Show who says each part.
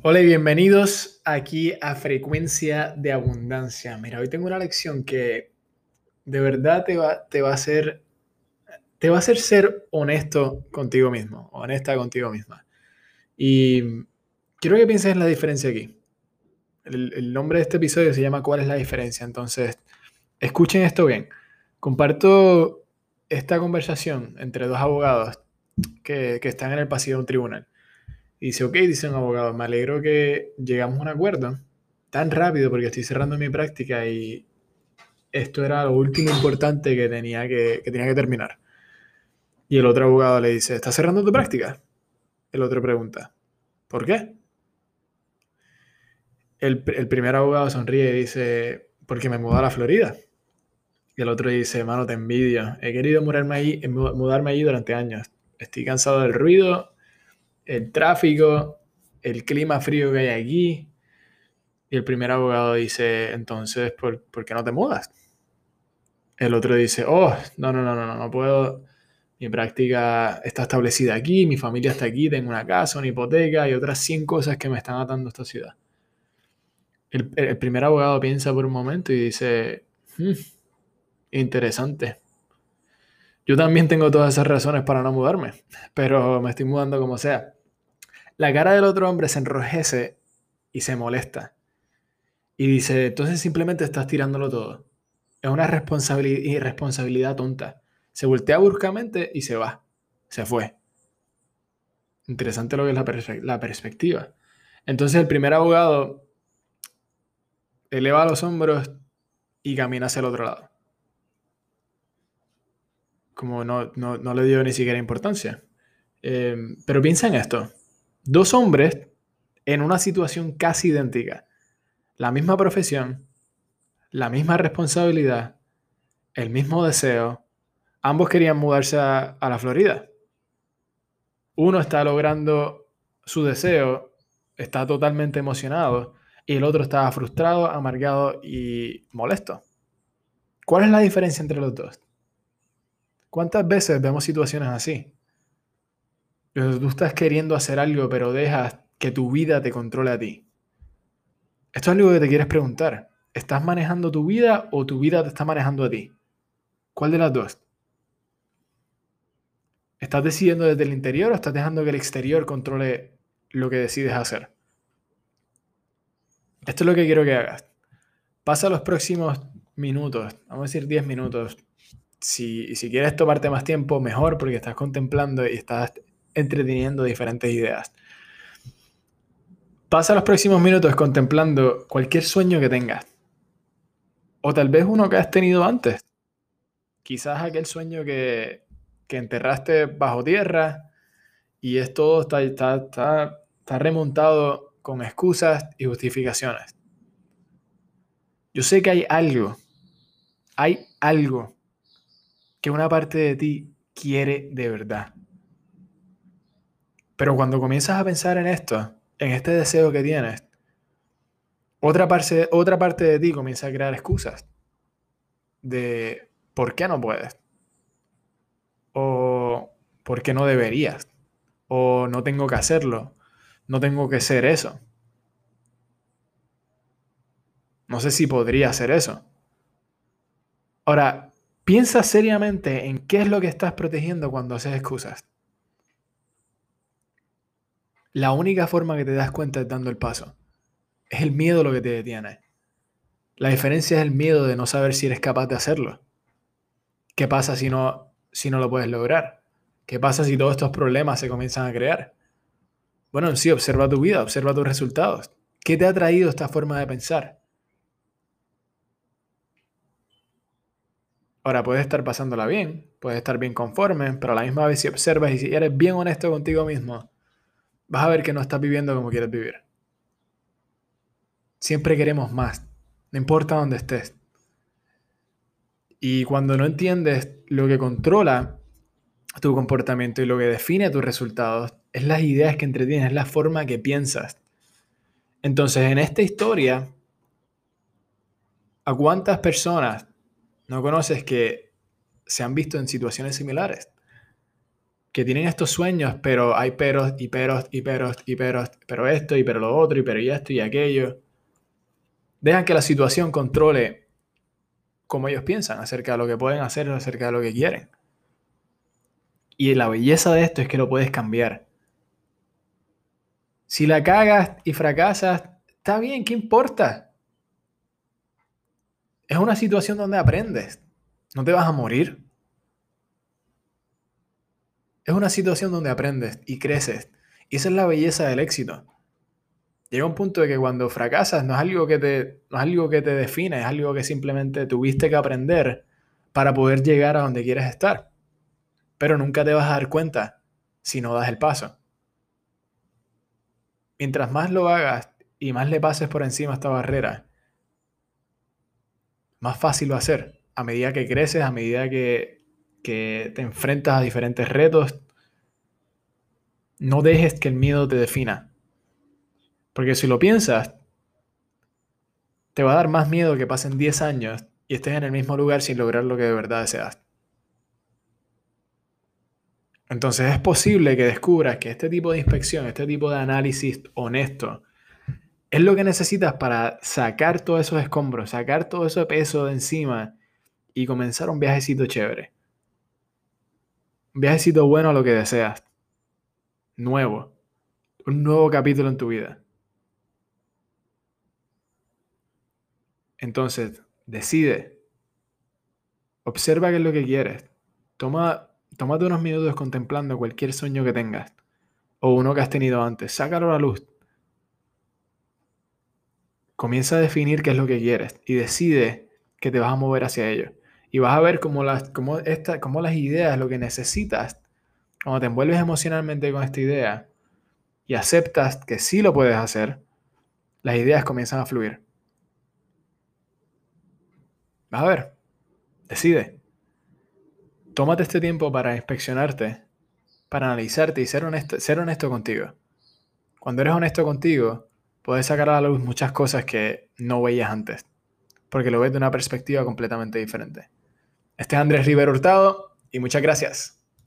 Speaker 1: Hola y bienvenidos aquí a Frecuencia de Abundancia. Mira, hoy tengo una lección que de verdad te va, te va a hacer te va a hacer ser honesto contigo mismo, honesta contigo misma. Y quiero que pienses en la diferencia aquí. El, nombre de este episodio se llama ¿Cuál es la diferencia? Entonces, escuchen esto bien. Comparto esta conversación entre dos abogados que, que están en el pasillo de un tribunal. Y dice, ok, dice un abogado, me alegro que llegamos a un acuerdo tan rápido porque estoy cerrando mi práctica y esto era lo último importante que tenía que, tenía que terminar. Y el otro abogado le dice, ¿estás cerrando tu práctica? El otro pregunta, ¿por qué? El, el primer abogado sonríe y dice, porque me mudó a la Florida. Y el otro dice, mano, te envidio. He querido mudarme allí, mudarme allí durante años. Estoy cansado del ruido el tráfico, el clima frío que hay aquí. Y el primer abogado dice, entonces, ¿por, ¿por qué no te mudas? El otro dice, oh, no, no, no, no, no, no puedo. Mi práctica está establecida aquí, mi familia está aquí, tengo una casa, una hipoteca y otras 100 cosas que me están atando a esta ciudad. El, primer abogado piensa por un momento y dice, hmm, interesante. Yo también tengo todas esas razones para no mudarme, pero me estoy mudando como sea. La cara del otro hombre se enrojece y se molesta. Y dice, entonces simplemente estás tirándolo todo. Es una responsabilidad, irresponsabilidad tonta. Se voltea bruscamente y se va. Se fue. Interesante lo que es la, la perspectiva. Entonces el primer abogado eleva los hombros y camina hacia el otro lado como no, no, no le dio ni siquiera importancia. Eh, pero piensa en esto. Dos hombres en una situación casi idéntica. La misma profesión, la misma responsabilidad, el mismo deseo. Ambos querían mudarse a, a la Florida. Uno está logrando su deseo, está totalmente emocionado, y el otro estaba frustrado, amargado y molesto. ¿Cuál es la diferencia entre los dos? ¿Cuántas veces vemos situaciones así? Tú estás queriendo hacer algo, pero dejas que tu vida te controle a ti. Esto es algo que te quieres preguntar. ¿Estás manejando tu vida o tu vida te está manejando a ti? ¿Cuál de las dos? ¿Estás decidiendo desde el interior o estás dejando que el exterior controle lo que decides hacer? Esto es lo que quiero que hagas. Pasa los próximos minutos, vamos a decir 10 minutos, si, si quieres tomarte más tiempo, mejor porque estás contemplando y estás entreteniendo diferentes ideas. Pasa los próximos minutos contemplando cualquier sueño que tengas. O tal vez uno que has tenido antes. Quizás aquel sueño que, que enterraste bajo tierra y es todo está, está, está, está remontado con excusas y justificaciones. Yo sé que hay algo, hay algo que una parte de ti quiere de verdad. Pero cuando comienzas a pensar en esto, en este deseo que tienes, otra parte, otra parte de ti comienza a crear excusas de por qué no puedes, o por qué no deberías, o no tengo que hacerlo, no tengo que ser eso. No sé si podría hacer eso. Ahora, Piensa seriamente en qué es lo que estás protegiendo cuando haces excusas. La única forma que te das cuenta es dando el paso. Es el miedo lo que te detiene. La diferencia es el miedo de no saber si eres capaz de hacerlo. ¿Qué pasa si no, si no lo puedes lograr? ¿Qué pasa si todos estos problemas se comienzan a crear? Bueno, en sí, observa tu vida, observa tus resultados. ¿Qué te ha traído esta forma de pensar? Ahora puedes estar pasándola bien, puedes estar bien conforme, pero a la misma vez si observas y si eres bien honesto contigo mismo, vas a ver que no estás viviendo como quieres vivir. Siempre queremos más, no importa dónde estés. Y cuando no entiendes lo que controla tu comportamiento y lo que define tus resultados, es las ideas que entretienes, es la forma que piensas. Entonces, en esta historia, ¿a cuántas personas no conoces que se han visto en situaciones similares. que tienen estos sueños, pero hay peros y peros y peros y peros, pero esto y pero lo otro y pero esto y aquello. Dejan que la situación controle cómo ellos piensan acerca de lo que pueden hacer o acerca de lo que quieren. Y la belleza de esto es que lo puedes cambiar. Si la cagas y fracasas, está bien, ¿qué importa? Es una situación donde aprendes. No te vas a morir. Es una situación donde aprendes y creces. Y esa es la belleza del éxito. Llega un punto de que cuando fracasas no es algo que te, no es algo que te define, es algo que simplemente tuviste que aprender para poder llegar a donde quieres estar. Pero nunca te vas a dar cuenta si no das el paso. Mientras más lo hagas y más le pases por encima esta barrera, más fácil va a ser. A medida que creces, a medida que que te enfrentas a diferentes retos, no dejes que el miedo te defina. Porque si lo piensas, te va a dar más miedo que pasen 10 años y estés en el mismo lugar sin lograr lo que de verdad deseas. Entonces es posible que descubras que este tipo de inspección, este tipo de análisis honesto, es lo que necesitas para sacar todos esos escombros, sacar todo ese peso de encima y comenzar un viajecito chévere. Un viajecito bueno a lo que deseas. Nuevo. Un nuevo capítulo en tu vida. Entonces, decide. Observa qué es lo que quieres. Toma, tómate unos minutos contemplando cualquier sueño que tengas. O uno que has tenido antes. Sácalo a la luz. Comienza a definir qué es lo que quieres y decide que te vas a mover hacia ello. Y vas a ver cómo las, cómo esta, cómo las ideas, lo que necesitas, cuando te envuelves emocionalmente con esta idea y aceptas que sí lo puedes hacer, las ideas comienzan a fluir. Vas a ver, decide. Tómate este tiempo para inspeccionarte, para analizarte y ser honesto, ser honesto contigo. Cuando eres honesto contigo, puedes sacar a la luz muchas cosas que no veías antes, porque lo ves de una perspectiva completamente diferente. Este es Andrés Rivero Hurtado y muchas gracias.